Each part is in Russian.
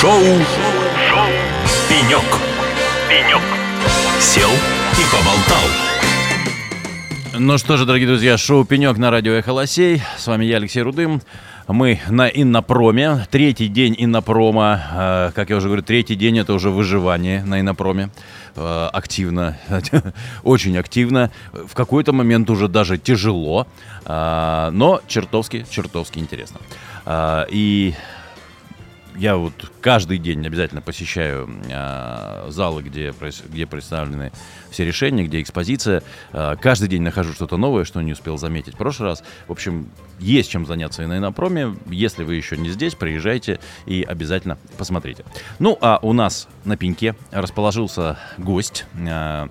Шоу, Шоу. «Пенек». «Пенек». Сел и поболтал. Ну что же, дорогие друзья, шоу «Пенек» на радио «Эхо Лосей». С вами я, Алексей Рудым. Мы на Иннопроме. Третий день Иннопрома. Э, Как я уже говорю, третий день это уже выживание на Иннопроме. Э, Активно, очень активно. В какой-то момент уже даже тяжело, э, но чертовски, чертовски интересно. И я вот каждый день обязательно посещаю э, залы, где, где представлены все решения, где экспозиция. Э, каждый день нахожу что-то новое, что не успел заметить в прошлый раз. В общем, есть чем заняться и на Инопроме. Если вы еще не здесь, приезжайте и обязательно посмотрите. Ну, а у нас на пеньке расположился гость. э,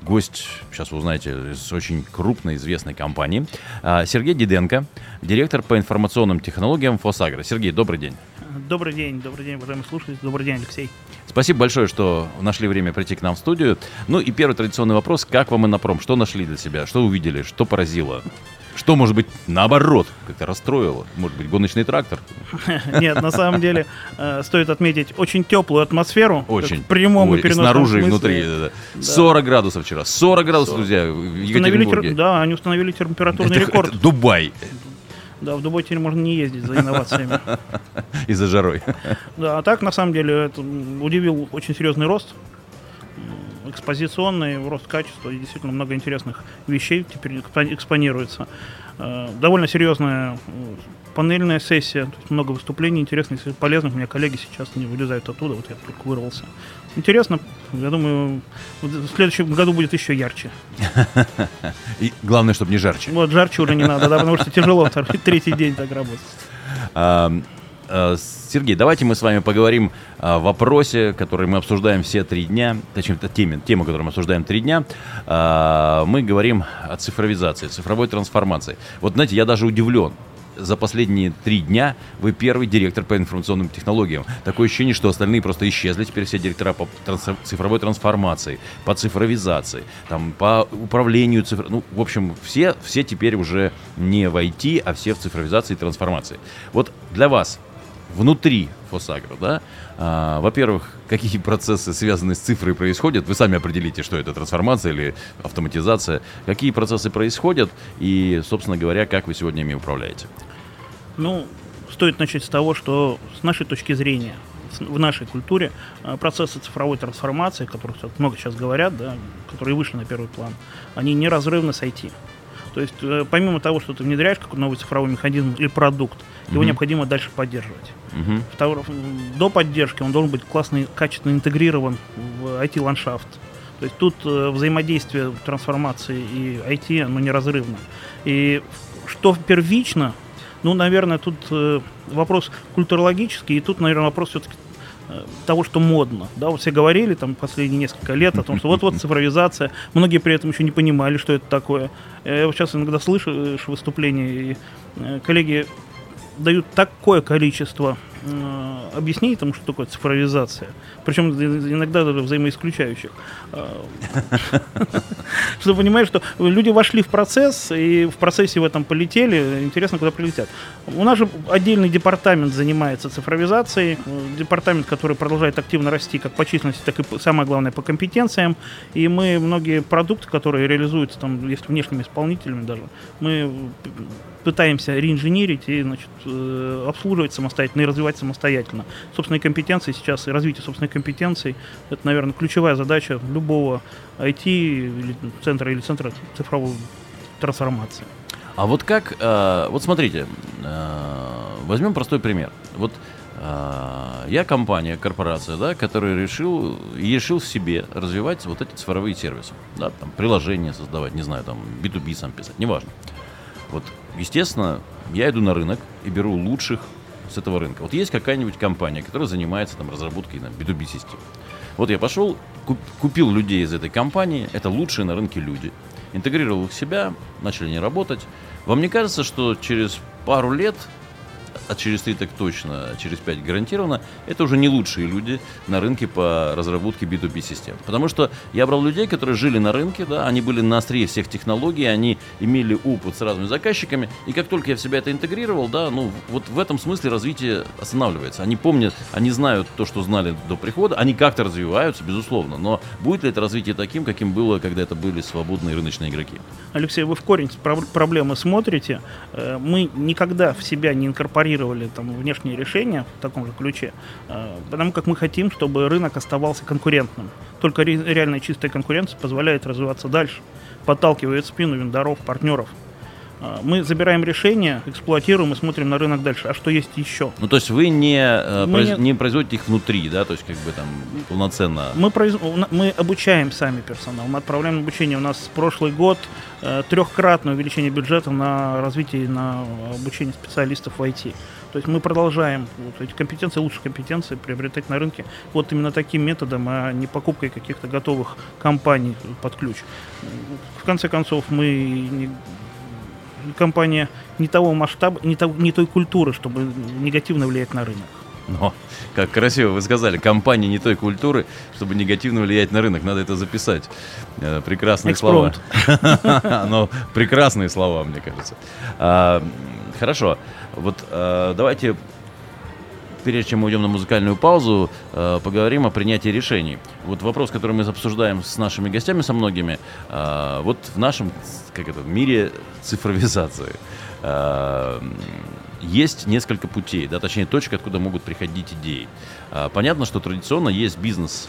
Гость, сейчас вы узнаете, из очень крупной известной компании. Сергей Диденко, директор по информационным технологиям Фосагро. Сергей, добрый день. Добрый день, добрый день, уважаемые слушатели. Добрый день, Алексей. Спасибо большое, что нашли время прийти к нам в студию. Ну и первый традиционный вопрос. Как вам Иннопром? Что нашли для себя? Что увидели? Что поразило? Что, может быть, наоборот, как-то расстроило? Может быть, гоночный трактор? Нет, на самом деле, э, стоит отметить очень теплую атмосферу. Очень. В прямом и переносном снаружи и внутри. да, да. 40 градусов вчера. 40 градусов, друзья, в Екатеринбурге. тер- Да, они установили температурный рекорд. Дубай Да, в Дубай теперь можно не ездить за инновациями. из-за жарой. Да, а так, на самом деле, это удивил очень серьезный рост. Экспозиционный рост качества. И действительно много интересных вещей теперь экспо- экспонируется. Э, Довольно серьезная м, панельная сессия. То есть много выступлений интересных, полезных. У меня коллеги сейчас не вылезают оттуда. Вот я только вырвался. Интересно. Я думаю, в следующем году будет еще ярче. И главное, чтобы не жарче. Вот жарче уже не надо, да, потому что тяжело третий день так работать. А, Сергей, давайте мы с вами поговорим о вопросе, который мы обсуждаем все три дня, точнее, это тему, которую мы обсуждаем три дня. А, Мы говорим о цифровизации, цифровой трансформации. Вот, знаете, я даже удивлен. За последние три дня вы первый директор по информационным технологиям. Такое ощущение, что остальные просто исчезли. Теперь все директора по транс- цифровой трансформации, по цифровизации, там, по управлению цифр... Ну, в общем, все, все теперь уже не в IT, а все в цифровизации и трансформации. Вот для вас внутри Фосагро, да, а, во-первых, какие процессы, связанные с цифрой, происходят, вы сами определите, что это трансформация или автоматизация, какие процессы происходят и, собственно говоря, как вы сегодня ими управляете. Ну, стоит начать с того, что с нашей точки зрения, в нашей культуре, э, процессы цифровой трансформации, о которых много сейчас говорят, да, которые вышли на первый план, они неразрывны с IT. То есть, э, помимо того, что ты внедряешь какой-то новый цифровой механизм или продукт, его Мгм. необходимо дальше поддерживать. Мгм. Второ- до поддержки он должен быть классно и качественно интегрирован в IT-ландшафт. То есть тут э, взаимодействие трансформации и IT, оно неразрывно. И что первично, ну, наверное, тут э, вопрос культурологический, и тут, наверное, вопрос все-таки того, что модно. Да, вот все говорили там последние несколько лет о том, что вот-вот цифровизация. Многие при этом еще не понимали, что это такое. Я вот сейчас иногда слышу э, выступления, и э, коллеги дают такое количество э, объяснений тому, что такое цифровизация. Причем иногда даже взаимоисключающих. Э, Что понимаешь, что люди вошли в процесс, и в процессе в этом полетели. Интересно, куда прилетят. У нас же отдельный департамент занимается цифровизацией. э, Департамент, который продолжает активно расти как по численности, так и, самое главное, по компетенциям. И мы многие продукты, которые реализуются там, есть внешними исполнителями даже, мы пытаемся реинженерить и значит, э, обслуживать самостоятельно и развивать самостоятельно. Собственные компетенции сейчас и развитие собственных компетенций – это, наверное, ключевая задача любого IT или центра цифровой трансформации. А вот как, э, вот смотрите, э, возьмем простой пример. Вот э, я компания, корпорация, да, которая решил, решил в себе развивать вот эти цифровые сервисы, да, там приложения создавать, не знаю, там B2B сам писать, неважно. Вот, естественно, я иду на рынок и беру лучших с этого рынка. Вот есть какая-нибудь компания, которая занимается там разработкой на B2B систем. Вот я пошел, куп- купил людей из этой компании, это лучшие на рынке люди, интегрировал их в себя, начали они работать. Вам не кажется, что через пару лет а через три так точно, через пять гарантированно, это уже не лучшие люди на рынке по разработке B2B систем. Потому что я брал людей, которые жили на рынке, да, они были на острие всех технологий, они имели опыт с разными заказчиками, и как только я в себя это интегрировал, да, ну вот в этом смысле развитие останавливается. Они помнят, они знают то, что знали до прихода, они как-то развиваются, безусловно, но будет ли это развитие таким, каким было, когда это были свободные рыночные игроки? Алексей, вы в корень проблемы смотрите. Э, мы никогда в себя не инкорпорировали там, внешние решения в таком же ключе, э, потому как мы хотим, чтобы рынок оставался конкурентным. Только реальная чистая конкуренция позволяет развиваться дальше, подталкивает спину вендоров, партнеров. А, мы забираем решения, эксплуатируем и смотрим на рынок дальше. А что есть еще? Ну, то есть вы не, э, мы произ... не производите их внутри, да, то есть как бы там полноценно? Мы, произ... мы обучаем сами персонал, мы отправляем обучение. У нас прошлый год э, трехкратное увеличение бюджета на развитие на обучение специалистов в IT. То есть мы продолжаем вот эти компетенции, лучшие компетенции приобретать на рынке вот именно таким методом, а не покупкой каких-то готовых компаний под ключ. В конце концов, мы не компания не того масштаба, не, того, не той культуры, чтобы негативно влиять на рынок. Но, как красиво вы сказали, компания не той культуры, чтобы негативно влиять на рынок. Надо это записать. Э, прекрасные Экспромт. слова. Но прекрасные слова, мне кажется. А, хорошо. Вот а, давайте прежде чем мы уйдем на музыкальную паузу, э, поговорим о принятии решений. Вот вопрос, который мы обсуждаем с нашими гостями, со многими, э, вот в нашем как это, мире цифровизации э, есть несколько путей, да, точнее точек, откуда могут приходить идеи. Э, понятно, что традиционно есть бизнес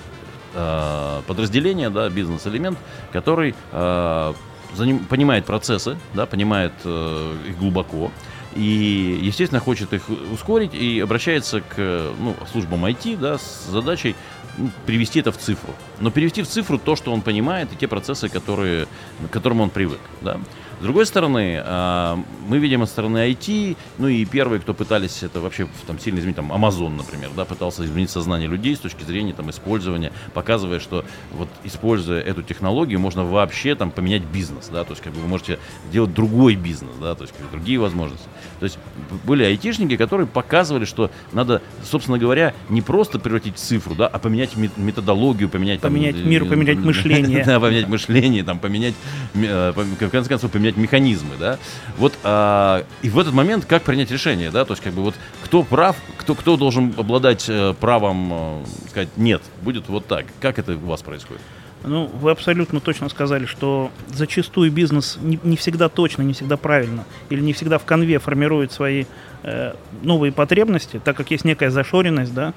э, подразделение, да, бизнес-элемент, который э, заним, понимает процессы, да, понимает э, их глубоко, и, естественно, хочет их ускорить и обращается к ну, службам IT да, с задачей ну, привести это в цифру. Но перевести в цифру то, что он понимает, и те процессы, которые, к которым он привык. Да. С другой стороны, а, мы видим со стороны IT, ну и первые, кто пытались это вообще там, сильно изменить, там Amazon, например, да, пытался изменить сознание людей с точки зрения там, использования, показывая, что вот используя эту технологию, можно вообще там поменять бизнес, да, то есть как бы вы можете делать другой бизнес, да, то есть как бы, другие возможности. То есть были айтишники, которые показывали, что надо, собственно говоря, не просто превратить цифру, да, а поменять методологию, поменять... Поменять там, мир, поменять мышление. Да, поменять мышление, там, поменять, э, в конце концов, поменять механизмы, да. Вот, а, и в этот момент как принять решение, да, то есть как бы вот кто прав, кто, кто должен обладать э, правом э, сказать нет, будет вот так. Как это у вас происходит? Ну, вы абсолютно точно сказали, что зачастую бизнес не, не всегда точно, не всегда правильно, или не всегда в конве формирует свои э, новые потребности, так как есть некая зашоренность, да,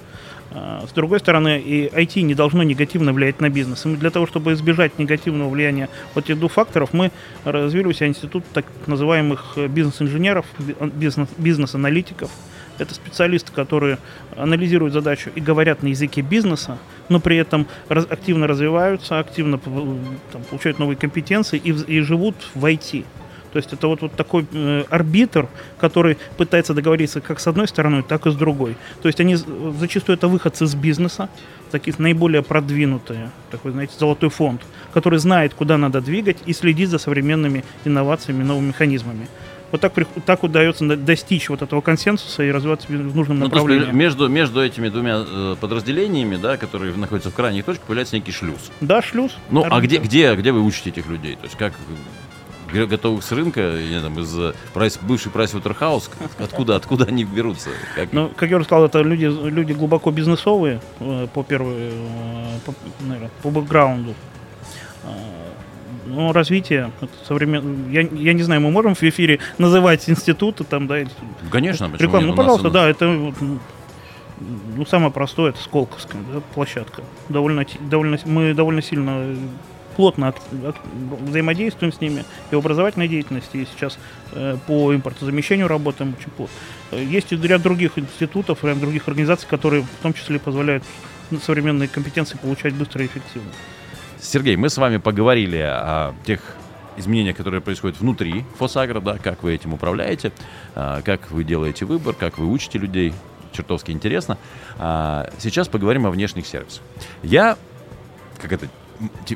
а, с другой стороны, и IT не должно негативно влиять на бизнес. И для того, чтобы избежать негативного влияния вот этих двух факторов, мы развили у себя институт так называемых бизнес-инженеров, бизнес, бизнес-аналитиков. Это специалисты, которые анализируют задачу и говорят на языке бизнеса, но при этом раз, активно развиваются, активно там, получают новые компетенции и, и живут в IT. То есть это вот, вот такой э, арбитр, который пытается договориться как с одной стороной, так и с другой. То есть они зачастую это выходцы из бизнеса, такие наиболее продвинутые, такой, знаете, золотой фонд, который знает, куда надо двигать и следит за современными инновациями, новыми механизмами. Вот так, так удается достичь вот этого консенсуса и развиваться в нужном ну, направлении. Есть, между, между этими двумя э, подразделениями, да, которые находятся в крайних точках, появляется некий шлюз. Да, шлюз. Ну, а где, где, где вы учите этих людей? То есть как готовых с рынка, я там, из прайс, бывший прайс Waterhouse, откуда, откуда они берутся? Как... Ну, как я уже сказал, это люди, люди глубоко бизнесовые э, по первой, э, по, наверное, по бэкграунду. Э, ну, развитие современ... я, я не знаю, мы можем в эфире называть институты там, да? Конечно, Рекламу. Ну, пожалуйста, да, это ну, самое простое, это Сколковская да, площадка. Довольно, довольно, мы довольно сильно плотно взаимодействуем с ними и в образовательной деятельности, и сейчас э, по импортозамещению работаем очень плотно. Есть и ряд других институтов, ряд других организаций, которые в том числе позволяют современные компетенции получать быстро и эффективно. Сергей, мы с вами поговорили о тех изменениях, которые происходят внутри Фосагра, да, как вы этим управляете, а, как вы делаете выбор, как вы учите людей, чертовски интересно. А, сейчас поговорим о внешних сервисах. Я как это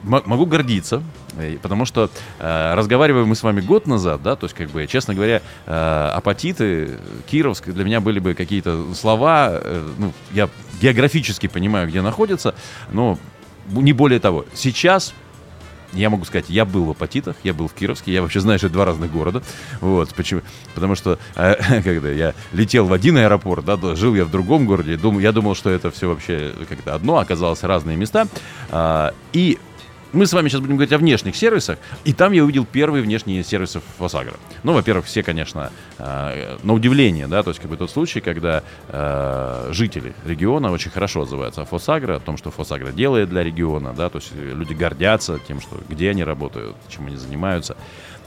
могу гордиться, э, потому что э, разговариваем мы с вами год назад, да, то есть, как бы, честно говоря, э, апатиты, Кировск для меня были бы какие-то слова, э, ну, я географически понимаю, где находится, но не более того. Сейчас я могу сказать, я был в Апатитах, я был в Кировске, я вообще знаю, что это два разных города. Вот, почему? Потому что э, когда я летел в один аэропорт, да, жил я в другом городе, дум, я думал, что это все вообще как-то одно, оказалось разные места. Э, и мы с вами сейчас будем говорить о внешних сервисах, и там я увидел первые внешние сервисы Фосагра. Ну, во-первых, все, конечно, э, на удивление, да, то есть как бы тот случай, когда э, жители региона очень хорошо отзываются о Фосагра, о том, что Фосагра делает для региона, да, то есть люди гордятся тем, что где они работают, чем они занимаются.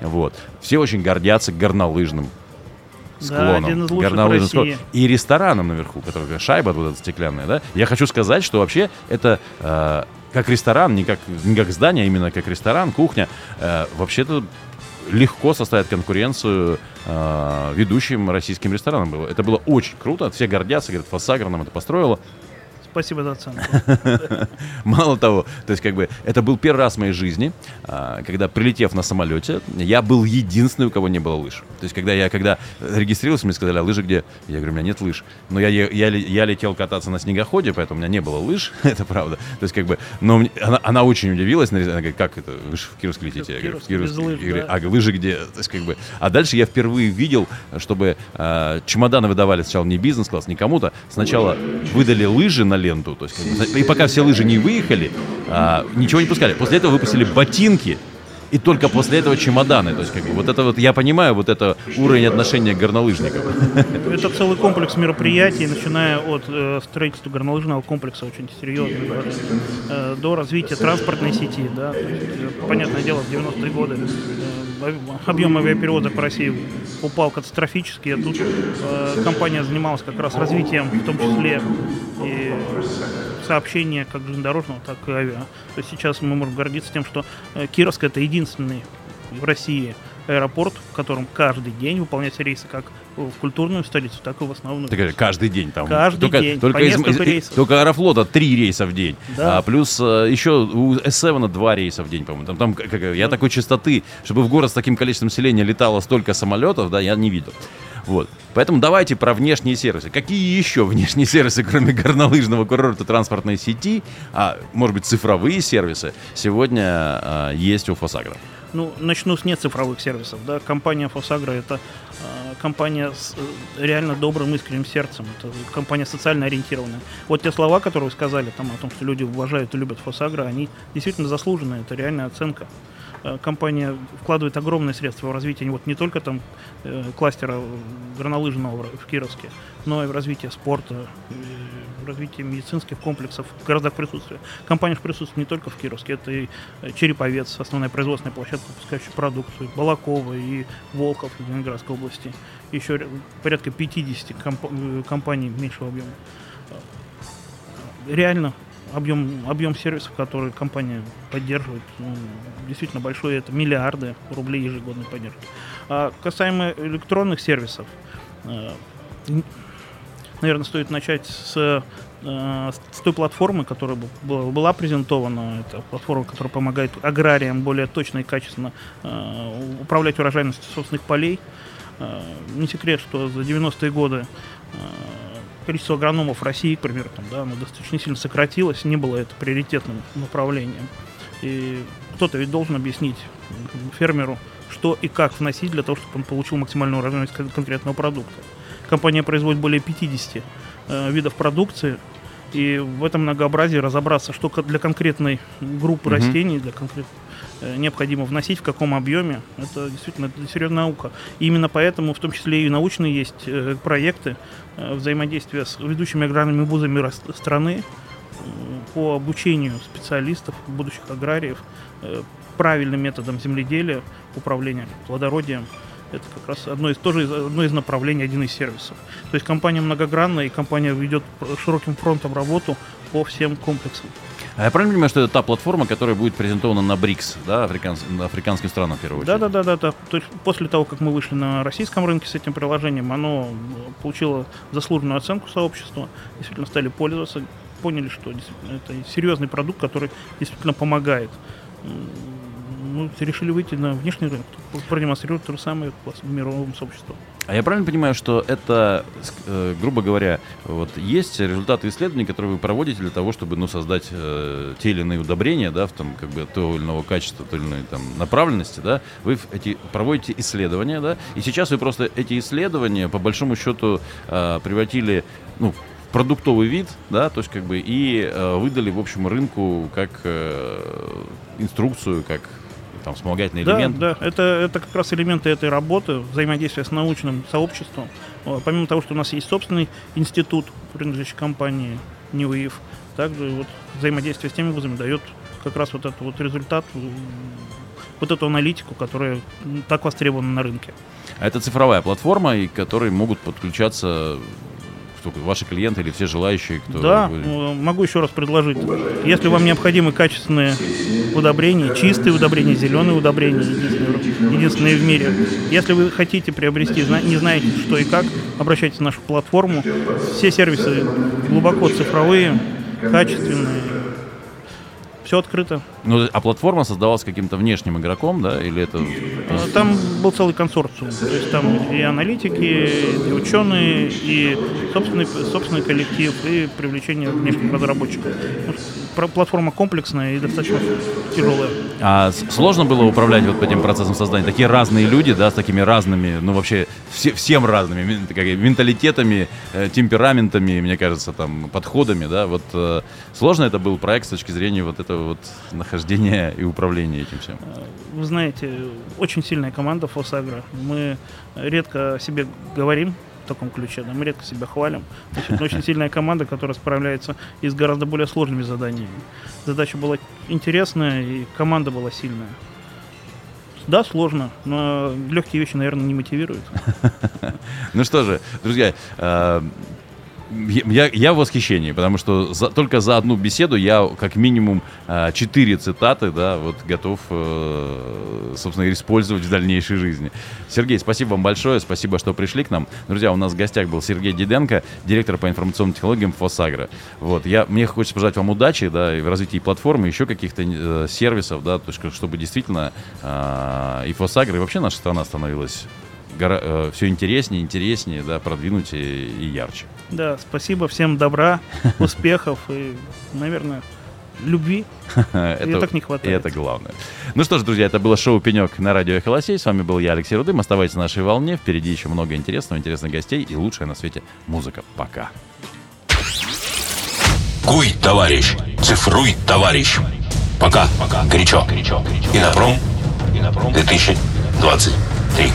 Вот. Все очень гордятся горнолыжным склоном. Да, один из горнолыжным склоном. И рестораном наверху, который шайба вот эта стеклянная, да. Я хочу сказать, что вообще это э, как ресторан, не как, не как здание, а именно как ресторан, кухня, э, вообще-то легко составит конкуренцию э, ведущим российским ресторанам. Было. Это было очень круто, все гордятся, говорят, Фасагра нам это построила. Спасибо за оценку. Мало того, то есть как бы это был первый раз в моей жизни, а, когда прилетев на самолете, я был единственный, у кого не было лыж. То есть когда я когда регистрировался, мне сказали, а лыжи где? Я говорю, у меня нет лыж. Но я, я, я летел кататься на снегоходе, поэтому у меня не было лыж, это правда. То есть как бы, но она, она очень удивилась, она говорит, как это, вы же в Кировск летите? Я говорю, в Кировск. Лыж, говорю, а лыжи где? То есть как бы, а дальше я впервые видел, чтобы э, чемоданы выдавали сначала не бизнес-класс, не кому-то, сначала выдали лыжи на ленту. То есть, и пока все лыжи не выехали, а, ничего не пускали. После этого выпустили ботинки, и только после этого чемоданы. То есть, как бы, вот это вот, я понимаю, вот это уровень отношения к горнолыжникам. Это целый комплекс мероприятий, начиная от э, строительства горнолыжного комплекса, очень серьезного, э, до развития транспортной сети, да. Есть, э, понятное дело, в 90-е годы э, объем авиаперевозок по России упал катастрофически, а тут э, компания занималась как раз развитием, в том числе и сообщения как железнодорожного, так и авиа. То есть сейчас мы можем гордиться тем, что э, Кировск это единственный в России аэропорт, в котором каждый день выполняются рейсы как в культурную столицу, так и в основную. Так, каждый день там. Каждый только, день. Только, из, из, рейсов. только Аэрофлота три рейса в день. Да. А, плюс а, еще у S7 два рейса в день, по-моему. Там, там как, я да. такой частоты, чтобы в город с таким количеством населения летало столько самолетов, да, я не видел. Вот. Поэтому давайте про внешние сервисы. Какие еще внешние сервисы, кроме горнолыжного курорта транспортной сети, а может быть цифровые сервисы, сегодня а, есть у Фосагра? Ну, начну с нецифровых сервисов. Да. Компания Фосагра это э, компания с э, реально добрым, искренним сердцем. Это компания социально ориентированная. Вот те слова, которые вы сказали там, о том, что люди уважают и любят Фосагра, они действительно заслужены. Это реальная оценка. Э, компания вкладывает огромные средства в развитие вот не только там э, кластера горнолыжного в Кировске, но и в развитие спорта, в развитие медицинских комплексов в городах присутствия. Компания присутствует не только в Кировске, это и э, Череповец, основная производственная площадка, выпускающая продукцию, Балакова и Волков Ленинградской области. Еще порядка 50 комп- компаний меньшего объема. Реально объем, объем сервисов, которые компания поддерживает, ну, действительно большой, это миллиарды рублей ежегодной поддержки. А касаемо электронных сервисов, э, наверное, стоит начать с, э, с той платформы, которая была презентована. Это платформа, которая помогает аграриям более точно и качественно э, управлять урожайностью собственных полей. Не секрет, что за 90-е годы количество агрономов в России, к примеру, там, да, оно достаточно сильно сократилось, не было это приоритетным направлением. И кто-то ведь должен объяснить фермеру, что и как вносить для того, чтобы он получил максимальную урожайность конкретного продукта. Компания производит более 50 э, видов продукции, и в этом многообразии разобраться, что для конкретной группы mm-hmm. растений, для конкретной Э, необходимо вносить, в каком объеме. Это действительно это серьезная наука. И именно поэтому, в том числе и научные есть э, проекты э, взаимодействия с ведущими аграрными вузами страны по обучению специалистов, будущих аграриев, правильным методом земледелия, управления плодородием. Это как раз одно из, тоже одно из направлений, один из сервисов. То есть компания многогранная, и компания ведет широким фронтом работу по всем комплексам. А я правильно понимаю, что это та платформа, которая будет презентована на БРИКС, да, африканс, африканским странам в первую очередь? Да, да, да, да. То есть после того, как мы вышли на российском рынке с этим приложением, оно получило заслуженную оценку сообщества, действительно стали пользоваться поняли, что это серьезный продукт, который действительно помогает ну, решили выйти на внешний рынок, продемонстрировать то же самое в мировом сообществе. А я правильно понимаю, что это, э, грубо говоря, вот есть результаты исследований, которые вы проводите для того, чтобы ну, создать э, те или иные удобрения, да, в том, как бы, того или иного качества, той или иной там, направленности, да, вы эти, проводите исследования, да, и сейчас вы просто эти исследования, по большому счету, э, превратили ну, продуктовый вид, да, то есть как бы и э, выдали, в общем, рынку как э, инструкцию, как там вспомогательный да, элемент. Да, это, это как раз элементы этой работы, взаимодействия с научным сообществом. Помимо того, что у нас есть собственный институт, принадлежащий компании NewWave, также вот взаимодействие с теми вузами дает как раз вот этот вот результат, вот эту аналитику, которая так востребована на рынке. А это цифровая платформа, и к которой могут подключаться кто, ваши клиенты или все желающие, кто... Да, вы... могу еще раз предложить. Если вам необходимы качественные удобрения, чистые удобрения, зеленые удобрения, единственные, единственные в мире. Если вы хотите приобрести, не знаете, что и как, обращайтесь в нашу платформу. Все сервисы глубоко цифровые, качественные, все открыто. Ну, а платформа создавалась каким-то внешним игроком, да, или это... А, там был целый консорциум. То есть там и аналитики, и ученые, и собственный, собственный коллектив, и привлечение внешних разработчиков. Ну, платформа комплексная и достаточно тяжелая. А сложно было управлять вот этим процессом создания? Такие разные люди, да, с такими разными, ну вообще все, всем разными как, менталитетами, э, темпераментами, мне кажется, там, подходами, да, вот э, сложно это был проект с точки зрения вот этого вот нахождения и управления этим всем? Вы знаете, очень сильная команда Фосагра. Мы редко о себе говорим в таком ключе, да, мы редко себя хвалим. Значит, очень сильная команда, которая справляется и с гораздо более сложными заданиями. Задача была интересная, и команда была сильная. Да, сложно, но легкие вещи, наверное, не мотивируют. Ну что же, друзья, э, я, я в восхищении, потому что за, только за одну беседу я как минимум э, четыре цитаты, да, вот готов, э, собственно, использовать в дальнейшей жизни. Сергей, спасибо вам большое, спасибо, что пришли к нам. Друзья, у нас в гостях был Сергей Диденко, директор по информационным технологиям Фосагра. Вот, я, мне хочется пожелать вам удачи, да, и в развитии платформы, еще каких-то э, сервисов, да, то есть, чтобы действительно э, и Фосагра, и вообще наша страна становилась гора, э, все интереснее, интереснее, да, продвинутее и ярче. Да, спасибо, всем добра, успехов и, наверное, любви. это, так не хватает. это главное. Ну что ж, друзья, это было шоу «Пенек» на радио «Эхолосей». С вами был я, Алексей Рудым. Оставайтесь на нашей волне. Впереди еще много интересного, интересных гостей и лучшая на свете музыка. Пока. Куй, товарищ, цифруй, товарищ. Пока, пока, горячо. горячо. И на пром 2023.